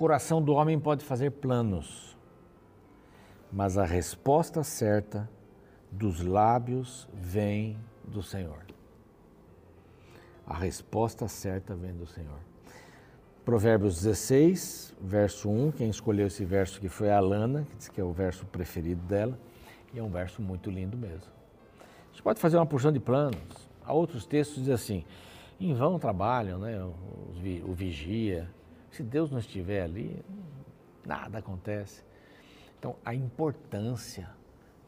Coração do homem pode fazer planos, mas a resposta certa dos lábios vem do Senhor. A resposta certa vem do Senhor. Provérbios 16, verso 1, quem escolheu esse verso que foi a Alana, que diz que é o verso preferido dela, e é um verso muito lindo mesmo. Gente pode fazer uma porção de planos. Há outros textos que dizem assim, em vão trabalham, né, o vigia. Se Deus não estiver ali, nada acontece. Então, a importância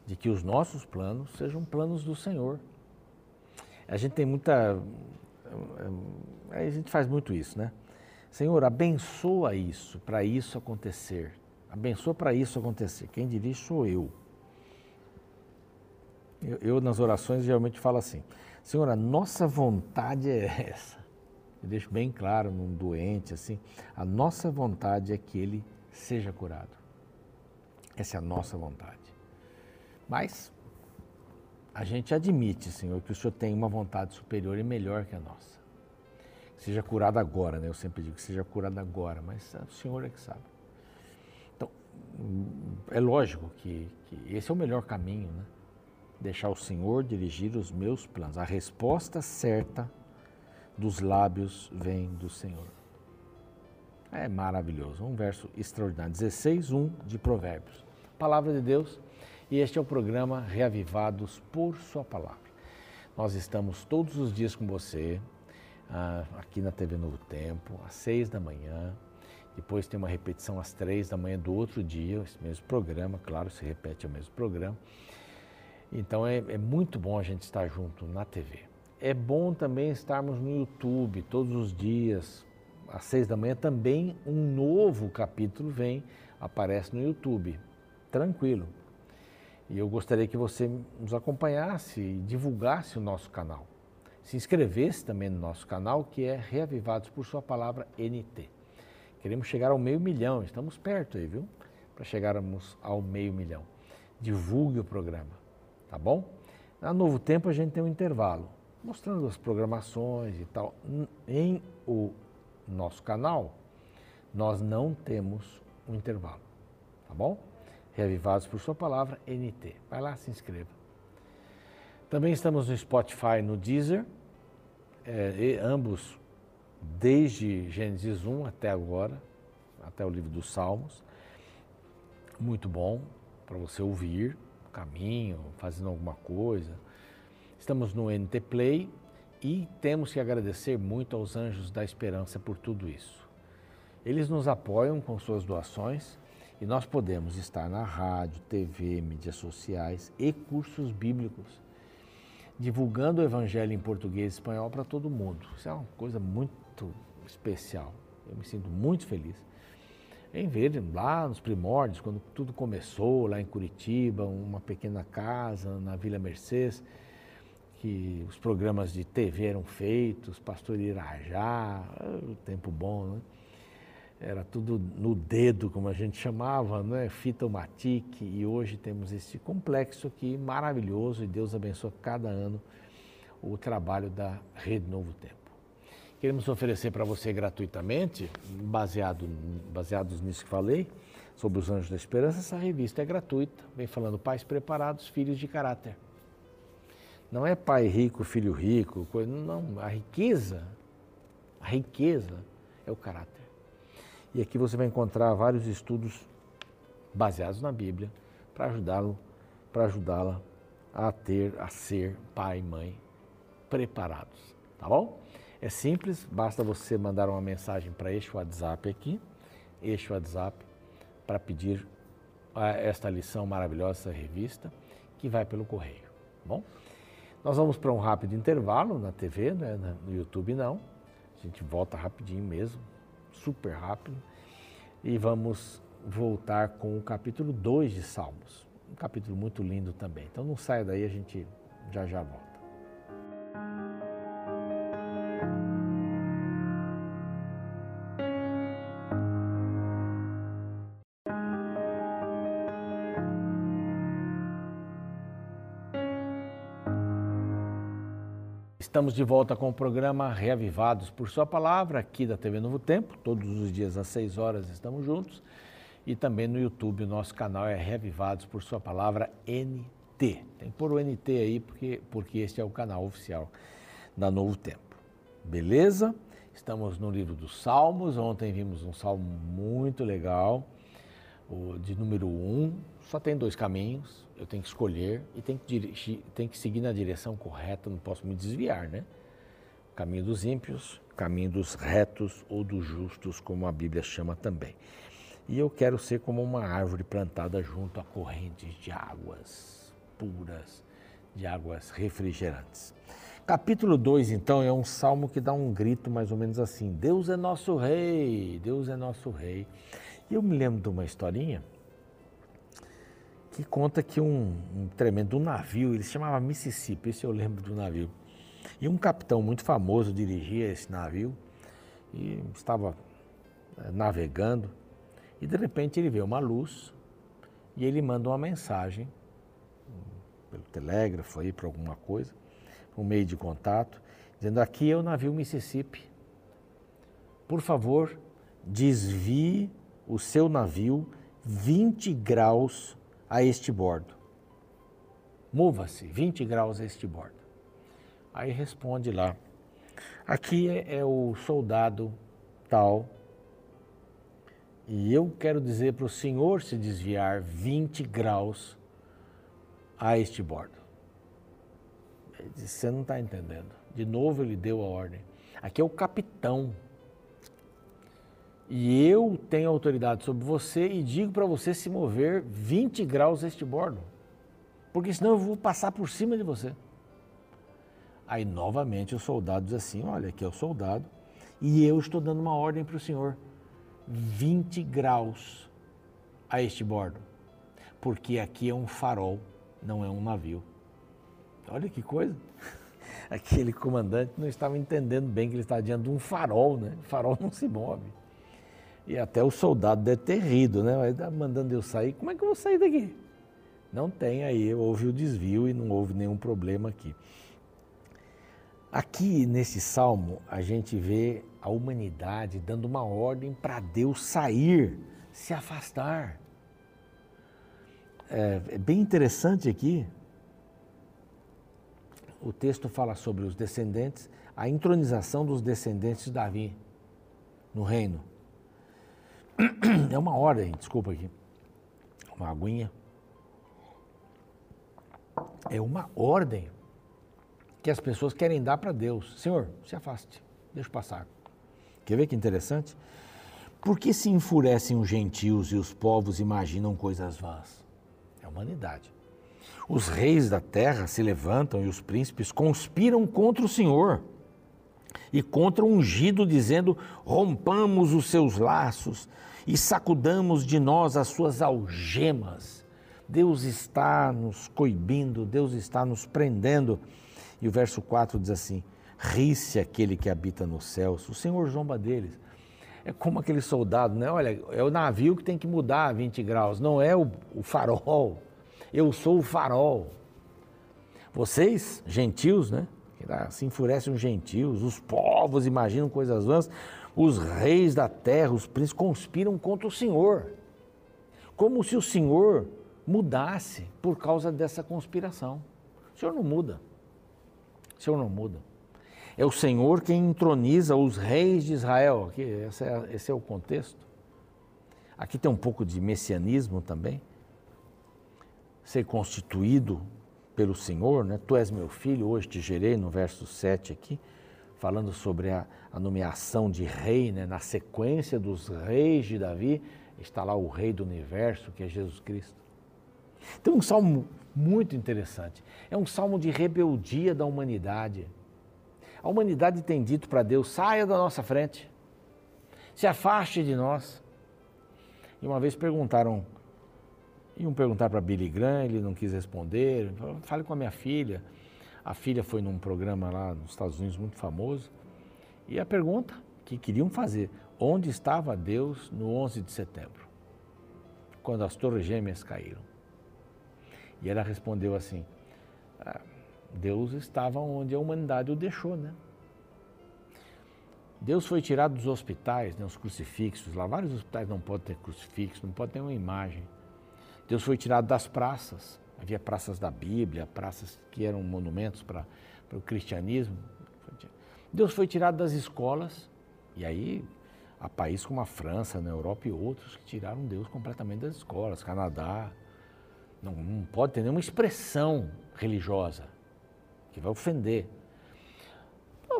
de que os nossos planos sejam planos do Senhor. A gente tem muita. A gente faz muito isso, né? Senhor, abençoa isso, para isso acontecer. Abençoa para isso acontecer. Quem dirige sou eu. eu. Eu, nas orações, geralmente falo assim: Senhor, a nossa vontade é essa. Eu deixo bem claro num doente, assim: a nossa vontade é que ele seja curado. Essa é a nossa vontade. Mas a gente admite, Senhor, que o Senhor tem uma vontade superior e melhor que a nossa. Que seja curado agora, né? Eu sempre digo que seja curado agora, mas o Senhor é que sabe. Então, é lógico que, que esse é o melhor caminho, né? Deixar o Senhor dirigir os meus planos. A resposta certa dos lábios vem do Senhor. É maravilhoso. Um verso extraordinário. 16, 1 de Provérbios. Palavra de Deus e este é o programa Reavivados por Sua Palavra. Nós estamos todos os dias com você, ah, aqui na TV Novo Tempo, às seis da manhã. Depois tem uma repetição às três da manhã do outro dia, esse mesmo programa, claro, se repete o mesmo programa. Então é, é muito bom a gente estar junto na TV. É bom também estarmos no YouTube todos os dias, às seis da manhã também um novo capítulo vem, aparece no YouTube. Tranquilo, e eu gostaria que você nos acompanhasse e divulgasse o nosso canal. Se inscrevesse também no nosso canal, que é Reavivados por Sua Palavra NT. Queremos chegar ao meio milhão, estamos perto aí, viu? Para chegarmos ao meio milhão. Divulgue o programa, tá bom? Na Novo Tempo a gente tem um intervalo, mostrando as programações e tal. Em o nosso canal, nós não temos um intervalo, tá bom? Reavivados por Sua Palavra, NT. Vai lá, se inscreva. Também estamos no Spotify, no Deezer, é, ambos desde Gênesis 1 até agora, até o livro dos Salmos. Muito bom para você ouvir, caminho, fazendo alguma coisa. Estamos no NT Play e temos que agradecer muito aos Anjos da Esperança por tudo isso. Eles nos apoiam com suas doações e nós podemos estar na rádio, TV, mídias sociais e cursos bíblicos, divulgando o Evangelho em português e espanhol para todo mundo. Isso é uma coisa muito especial. Eu me sinto muito feliz em ver lá nos primórdios, quando tudo começou, lá em Curitiba, uma pequena casa na Vila Mercedes, que os programas de TV eram feitos, Pastor Irajá, o tempo bom, né? era tudo no dedo, como a gente chamava, né? fita matic, e hoje temos esse complexo aqui maravilhoso e Deus abençoa cada ano o trabalho da Rede Novo Tempo. Queremos oferecer para você gratuitamente, baseado, baseados nisso que falei, sobre os Anjos da Esperança, essa revista é gratuita, vem falando pais preparados, filhos de caráter. Não é pai rico, filho rico, coisa, não, a riqueza, a riqueza é o caráter. E aqui você vai encontrar vários estudos baseados na Bíblia para ajudá-lo, para ajudá-la a ter, a ser pai e mãe preparados, tá bom? É simples, basta você mandar uma mensagem para este WhatsApp aqui, este WhatsApp, para pedir esta lição maravilhosa, essa revista, que vai pelo correio, tá bom? Nós vamos para um rápido intervalo na TV, né? no YouTube não, a gente volta rapidinho mesmo, super rápido e vamos voltar com o capítulo 2 de Salmos. Um capítulo muito lindo também. Então não saia daí, a gente já já volta. Estamos de volta com o programa Reavivados por Sua Palavra, aqui da TV Novo Tempo. Todos os dias às 6 horas estamos juntos. E também no YouTube, o nosso canal é Reavivados por Sua Palavra NT. Tem que pôr o NT aí, porque, porque este é o canal oficial da Novo Tempo. Beleza? Estamos no livro dos Salmos. Ontem vimos um salmo muito legal, o de número 1. Um. Só tem dois caminhos eu tenho que escolher e tenho que, dirigir, tenho que seguir na direção correta, não posso me desviar, né? Caminho dos ímpios, caminho dos retos ou dos justos, como a Bíblia chama também. E eu quero ser como uma árvore plantada junto a correntes de águas puras, de águas refrigerantes. Capítulo 2, então, é um salmo que dá um grito mais ou menos assim: Deus é nosso rei, Deus é nosso rei. E eu me lembro de uma historinha que conta que um, um tremendo um navio, ele se chamava Mississippi, esse eu lembro do navio. E um capitão muito famoso dirigia esse navio e estava eh, navegando e de repente ele vê uma luz e ele manda uma mensagem pelo telégrafo aí para alguma coisa, um meio de contato, dizendo aqui é o navio Mississippi. Por favor, desvie o seu navio 20 graus a este bordo. Mova-se 20 graus a este bordo. Aí responde lá. Aqui é, é o soldado tal. E eu quero dizer para o senhor se desviar 20 graus a este bordo. Ele disse, você não está entendendo. De novo ele deu a ordem. Aqui é o capitão e eu tenho autoridade sobre você e digo para você se mover 20 graus este bordo, porque senão eu vou passar por cima de você. Aí novamente o soldado diz assim: Olha, aqui é o soldado e eu estou dando uma ordem para o senhor: 20 graus a este bordo, porque aqui é um farol, não é um navio. Olha que coisa! Aquele comandante não estava entendendo bem que ele estava diante de um farol, né? O farol não se move. E até o soldado deve ter rido, né? Vai tá mandando eu sair. Como é que eu vou sair daqui? Não tem aí, houve o desvio e não houve nenhum problema aqui. Aqui nesse salmo, a gente vê a humanidade dando uma ordem para Deus sair, se afastar. É, é bem interessante aqui. O texto fala sobre os descendentes, a entronização dos descendentes de Davi no reino. É uma ordem, desculpa aqui. Uma aguinha. É uma ordem que as pessoas querem dar para Deus. Senhor, se afaste, deixa passar. Quer ver que interessante? Por que se enfurecem os gentios e os povos imaginam coisas vãs? É a humanidade. Os reis da terra se levantam e os príncipes conspiram contra o Senhor e contra o ungido, dizendo: rompamos os seus laços e sacudamos de nós as suas algemas. Deus está nos coibindo, Deus está nos prendendo. E o verso 4 diz assim: ri-se aquele que habita nos céus, o Senhor zomba deles. É como aquele soldado, né? Olha, é o navio que tem que mudar a 20 graus, não é o, o farol. Eu sou o farol. Vocês, gentios, né? Se enfurecem os gentios, os povos imaginam coisas vãs, os reis da terra, os príncipes conspiram contra o Senhor. Como se o Senhor mudasse por causa dessa conspiração. O Senhor não muda. O Senhor não muda. É o Senhor quem entroniza os reis de Israel. Aqui, esse, é, esse é o contexto. Aqui tem um pouco de messianismo também. Ser constituído pelo Senhor, né? Tu és meu filho, hoje te gerei, no verso 7 aqui, falando sobre a, a nomeação de rei, né? na sequência dos reis de Davi, está lá o rei do universo, que é Jesus Cristo. Então, um salmo muito interessante. É um salmo de rebeldia da humanidade. A humanidade tem dito para Deus: saia da nossa frente, se afaste de nós. E uma vez perguntaram Iam perguntar para Billy Graham, ele não quis responder. Fale com a minha filha. A filha foi num programa lá nos Estados Unidos muito famoso. E a pergunta que queriam fazer: onde estava Deus no 11 de setembro? Quando as Torres Gêmeas caíram. E ela respondeu assim: ah, Deus estava onde a humanidade o deixou, né? Deus foi tirado dos hospitais, né, os crucifixos, lá vários hospitais não podem ter crucifixo, não pode ter uma imagem. Deus foi tirado das praças, havia praças da Bíblia, praças que eram monumentos para o cristianismo. Deus foi tirado das escolas, e aí há países como a França, na Europa e outros que tiraram Deus completamente das escolas, Canadá. Não, não pode ter nenhuma expressão religiosa que vai ofender.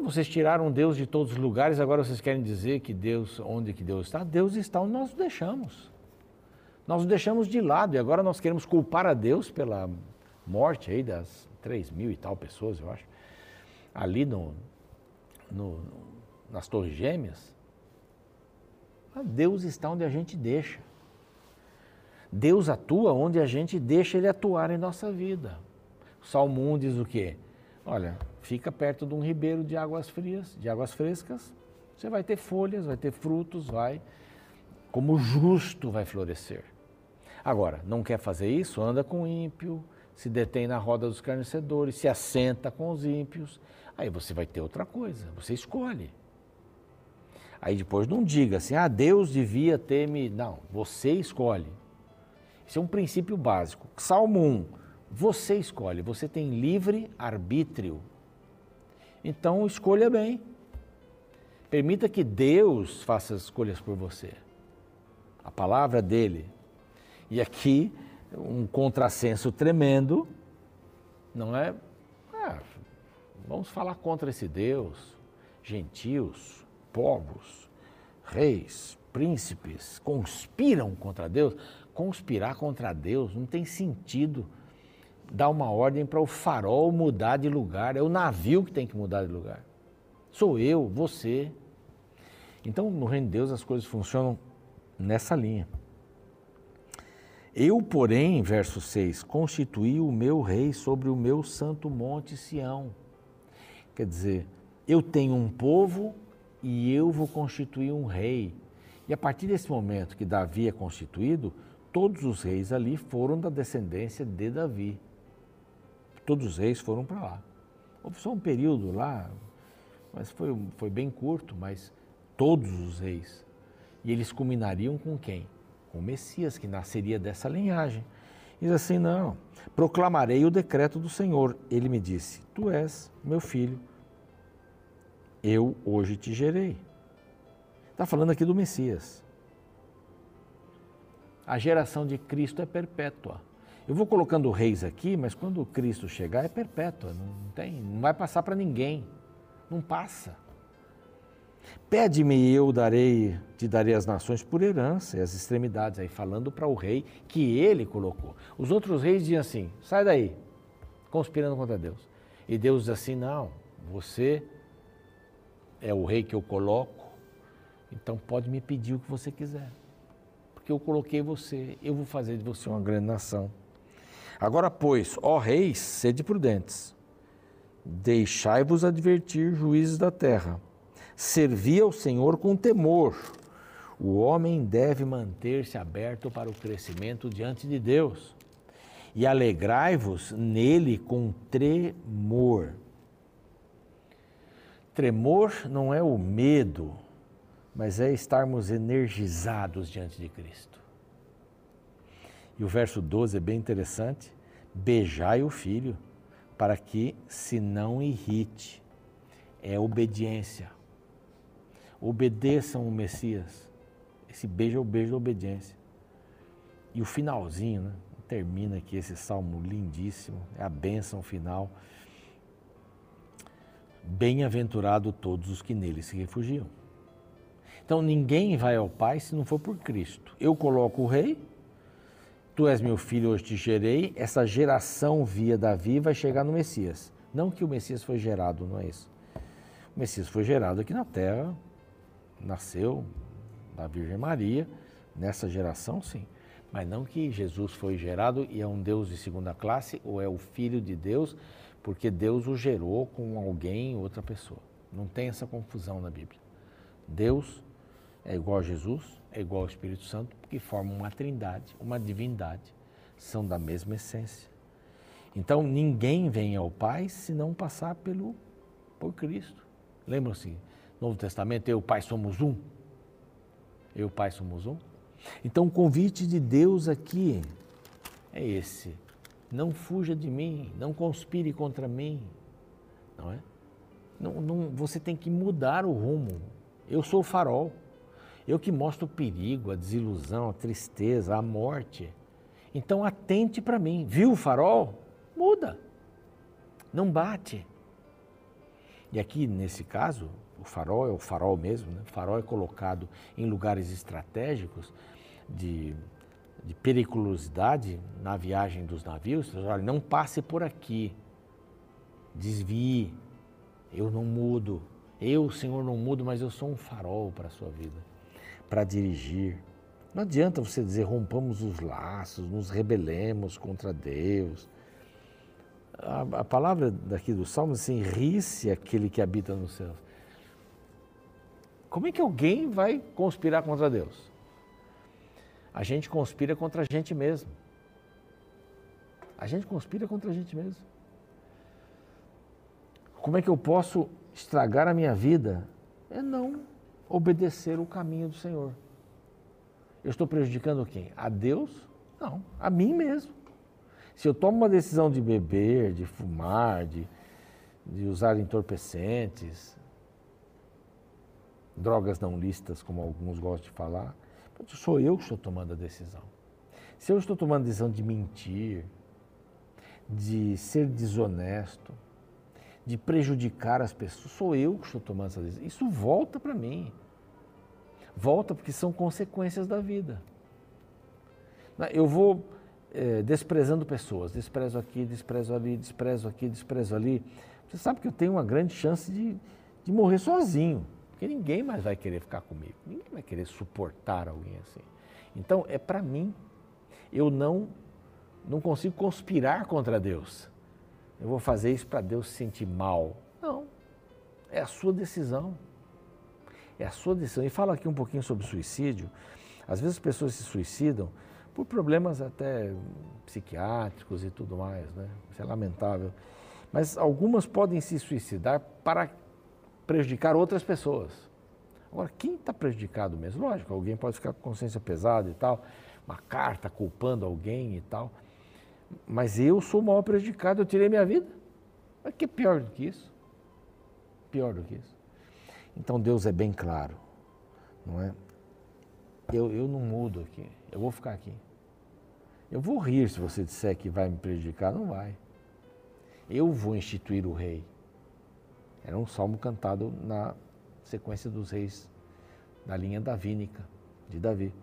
Vocês tiraram Deus de todos os lugares, agora vocês querem dizer que Deus, onde que Deus está? Deus está onde nós o deixamos. Nós o deixamos de lado e agora nós queremos culpar a Deus pela morte aí das três mil e tal pessoas, eu acho, ali no, no, nas Torres Gêmeas. Deus está onde a gente deixa. Deus atua onde a gente deixa Ele atuar em nossa vida. O Salmo 1 diz o quê? Olha, fica perto de um ribeiro de águas frias, de águas frescas, você vai ter folhas, vai ter frutos, vai, como justo vai florescer. Agora, não quer fazer isso? Anda com ímpio, se detém na roda dos carnecedores, se assenta com os ímpios. Aí você vai ter outra coisa, você escolhe. Aí depois não diga assim, ah, Deus devia ter me. Não, você escolhe. Isso é um princípio básico. Salmo 1, você escolhe, você tem livre arbítrio. Então escolha bem. Permita que Deus faça as escolhas por você. A palavra dele. E aqui, um contrassenso tremendo, não é? Ah, vamos falar contra esse Deus. Gentios, povos, reis, príncipes conspiram contra Deus. Conspirar contra Deus não tem sentido dar uma ordem para o farol mudar de lugar. É o navio que tem que mudar de lugar. Sou eu, você. Então, no reino de Deus, as coisas funcionam nessa linha. Eu, porém, verso 6, constituí o meu rei sobre o meu santo monte Sião. Quer dizer, eu tenho um povo e eu vou constituir um rei. E a partir desse momento que Davi é constituído, todos os reis ali foram da descendência de Davi. Todos os reis foram para lá. Houve só um período lá, mas foi, foi bem curto, mas todos os reis. E eles culminariam com quem? O Messias, que nasceria dessa linhagem. Diz assim: Não, proclamarei o decreto do Senhor. Ele me disse: Tu és meu filho, eu hoje te gerei. Está falando aqui do Messias. A geração de Cristo é perpétua. Eu vou colocando reis aqui, mas quando Cristo chegar é perpétua, não tem, não vai passar para ninguém. Não passa. Pede-me e eu darei, te darei as nações por herança e as extremidades, aí falando para o rei que ele colocou. Os outros reis diziam assim: sai daí, conspirando contra Deus. E Deus diz assim: não, você é o rei que eu coloco, então pode me pedir o que você quiser porque eu coloquei você, eu vou fazer de você uma grande nação. Agora, pois, ó reis, sede prudentes, deixai-vos advertir, juízes da terra, servi ao Senhor com temor. O homem deve manter-se aberto para o crescimento diante de Deus. E alegrai-vos nele com tremor. Tremor não é o medo, mas é estarmos energizados diante de Cristo. E o verso 12 é bem interessante: beijai o filho, para que se não irrite. É obediência. Obedeçam o Messias. Esse beijo é o beijo da obediência. E o finalzinho, né? termina aqui esse salmo lindíssimo, é a bênção final. Bem-aventurado todos os que nele se refugiam. Então ninguém vai ao Pai se não for por Cristo. Eu coloco o rei, tu és meu filho, hoje te gerei. Essa geração via Davi vai chegar no Messias. Não que o Messias foi gerado, não é isso. O Messias foi gerado aqui na terra, nasceu da Virgem Maria, nessa geração sim. Mas não que Jesus foi gerado e é um Deus de segunda classe ou é o Filho de Deus, porque Deus o gerou com alguém, outra pessoa. Não tem essa confusão na Bíblia. Deus é igual a Jesus, é igual ao Espírito Santo, porque formam uma trindade, uma divindade, são da mesma essência. Então ninguém vem ao Pai se não passar pelo por Cristo. Lembram-se, Novo Testamento, eu e o Pai somos um. Eu e o Pai somos um. Então o convite de Deus aqui é esse. Não fuja de mim, não conspire contra mim. Não é? Não, não, você tem que mudar o rumo. Eu sou o farol. Eu que mostro o perigo, a desilusão, a tristeza, a morte. Então atente para mim. Viu o farol? Muda. Não bate. E aqui, nesse caso, o farol é o farol mesmo, né? o farol é colocado em lugares estratégicos de, de periculosidade na viagem dos navios. Olha, não passe por aqui, desvie, eu não mudo. Eu, Senhor, não mudo, mas eu sou um farol para a sua vida, para dirigir. Não adianta você dizer rompamos os laços, nos rebelemos contra Deus. A, palavra daqui do Salmo assim, ri-se aquele que habita nos céus. Como é que alguém vai conspirar contra Deus? A gente conspira contra a gente mesmo. A gente conspira contra a gente mesmo. Como é que eu posso estragar a minha vida? É não obedecer o caminho do Senhor. Eu estou prejudicando quem? A Deus? Não, a mim mesmo. Se eu tomo uma decisão de beber, de fumar, de, de usar entorpecentes, drogas não listas, como alguns gostam de falar, sou eu que estou tomando a decisão. Se eu estou tomando a decisão de mentir, de ser desonesto, de prejudicar as pessoas. Sou eu que estou tomando essa decisão. Isso volta para mim. Volta porque são consequências da vida. Eu vou é, desprezando pessoas, desprezo aqui, desprezo ali, desprezo aqui, desprezo ali. Você sabe que eu tenho uma grande chance de, de morrer sozinho, porque ninguém mais vai querer ficar comigo, ninguém vai querer suportar alguém assim. Então é para mim. Eu não não consigo conspirar contra Deus eu vou fazer isso para Deus se sentir mal. Não. É a sua decisão. É a sua decisão. E fala aqui um pouquinho sobre suicídio. Às vezes as pessoas se suicidam por problemas até psiquiátricos e tudo mais, né? Isso é lamentável. Mas algumas podem se suicidar para prejudicar outras pessoas. Agora, quem está prejudicado mesmo? Lógico, alguém pode ficar com consciência pesada e tal, uma carta culpando alguém e tal. Mas eu sou o maior prejudicado, eu tirei minha vida. Mas que pior do que isso? Pior do que isso. Então Deus é bem claro, não é? Eu, eu não mudo aqui, eu vou ficar aqui. Eu vou rir se você disser que vai me prejudicar, não vai. Eu vou instituir o rei. Era um salmo cantado na sequência dos reis da linha davínica de Davi.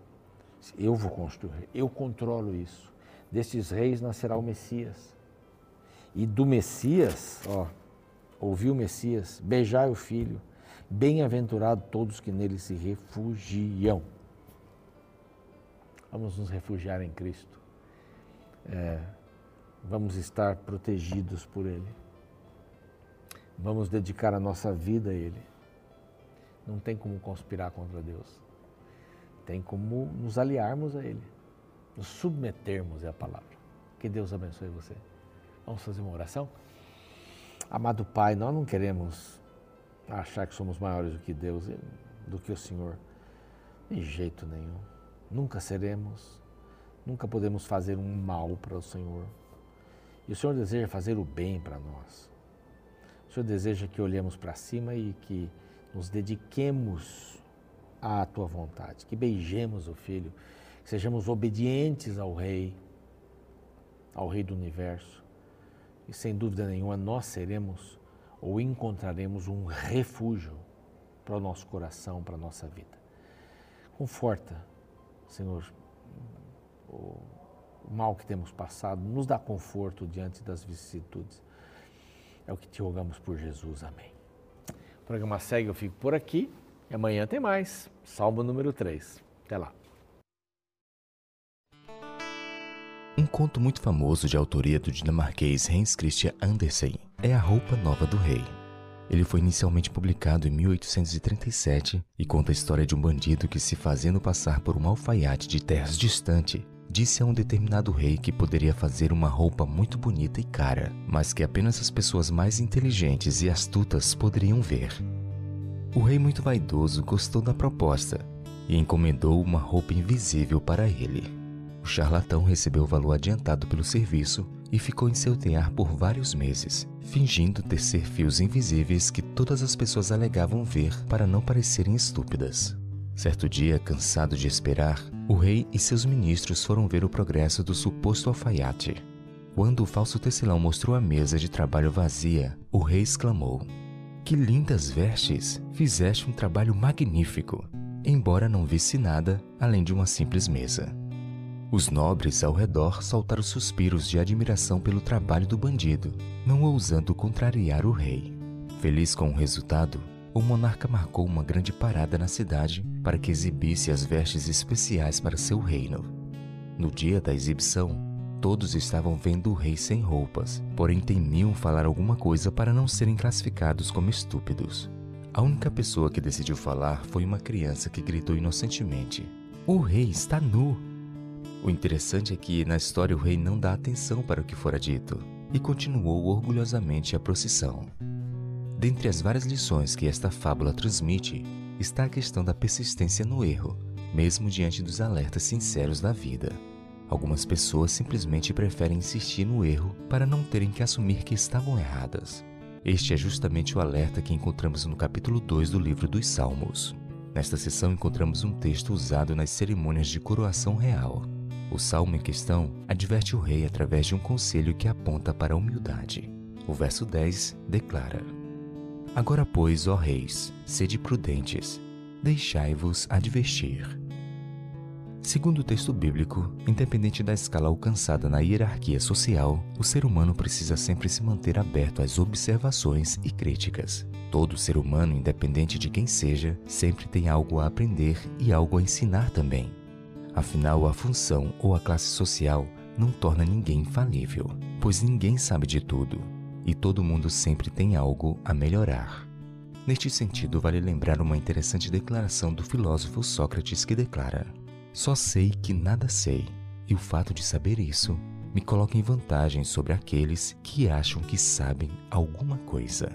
Eu vou construir, eu controlo isso destes reis nascerá o Messias. E do Messias, ó, ouviu o Messias, beijai o filho, bem-aventurado todos que nele se refugiam. Vamos nos refugiar em Cristo. É, vamos estar protegidos por Ele. Vamos dedicar a nossa vida a Ele. Não tem como conspirar contra Deus. Tem como nos aliarmos a Ele nos submetermos é a palavra. Que Deus abençoe você. Vamos fazer uma oração? Amado Pai, nós não queremos achar que somos maiores do que Deus, do que o Senhor. De jeito nenhum. Nunca seremos, nunca podemos fazer um mal para o Senhor. E o Senhor deseja fazer o bem para nós. O Senhor deseja que olhemos para cima e que nos dediquemos à tua vontade, que beijemos o Filho sejamos obedientes ao Rei, ao Rei do universo. E sem dúvida nenhuma nós seremos ou encontraremos um refúgio para o nosso coração, para a nossa vida. Conforta, Senhor, o mal que temos passado, nos dá conforto diante das vicissitudes. É o que te rogamos por Jesus. Amém. O programa segue, eu fico por aqui e amanhã tem mais. Salmo número 3. Até lá. Um conto muito famoso de autoria do dinamarquês Hans Christian Andersen é A Roupa Nova do Rei. Ele foi inicialmente publicado em 1837 e conta a história de um bandido que, se fazendo passar por um alfaiate de terras distante, disse a um determinado rei que poderia fazer uma roupa muito bonita e cara, mas que apenas as pessoas mais inteligentes e astutas poderiam ver. O rei, muito vaidoso, gostou da proposta e encomendou uma roupa invisível para ele. O charlatão recebeu o valor adiantado pelo serviço e ficou em seu tear por vários meses, fingindo tecer fios invisíveis que todas as pessoas alegavam ver para não parecerem estúpidas. Certo dia, cansado de esperar, o rei e seus ministros foram ver o progresso do suposto alfaiate. Quando o falso tecelão mostrou a mesa de trabalho vazia, o rei exclamou: Que lindas vestes! Fizeste um trabalho magnífico! Embora não visse nada além de uma simples mesa. Os nobres ao redor soltaram suspiros de admiração pelo trabalho do bandido, não ousando contrariar o rei. Feliz com o resultado, o monarca marcou uma grande parada na cidade para que exibisse as vestes especiais para seu reino. No dia da exibição, todos estavam vendo o rei sem roupas, porém temiam falar alguma coisa para não serem classificados como estúpidos. A única pessoa que decidiu falar foi uma criança que gritou inocentemente: O rei está nu! O interessante é que na história o rei não dá atenção para o que fora dito e continuou orgulhosamente a procissão. Dentre as várias lições que esta fábula transmite, está a questão da persistência no erro, mesmo diante dos alertas sinceros da vida. Algumas pessoas simplesmente preferem insistir no erro para não terem que assumir que estavam erradas. Este é justamente o alerta que encontramos no capítulo 2 do livro dos Salmos. Nesta sessão encontramos um texto usado nas cerimônias de coroação real. O salmo em questão adverte o rei através de um conselho que aponta para a humildade. O verso 10 declara: Agora, pois, ó reis, sede prudentes, deixai-vos advertir. Segundo o texto bíblico, independente da escala alcançada na hierarquia social, o ser humano precisa sempre se manter aberto às observações e críticas. Todo ser humano, independente de quem seja, sempre tem algo a aprender e algo a ensinar também. Afinal, a função ou a classe social não torna ninguém infalível, pois ninguém sabe de tudo e todo mundo sempre tem algo a melhorar. Neste sentido, vale lembrar uma interessante declaração do filósofo Sócrates que declara: Só sei que nada sei, e o fato de saber isso me coloca em vantagem sobre aqueles que acham que sabem alguma coisa.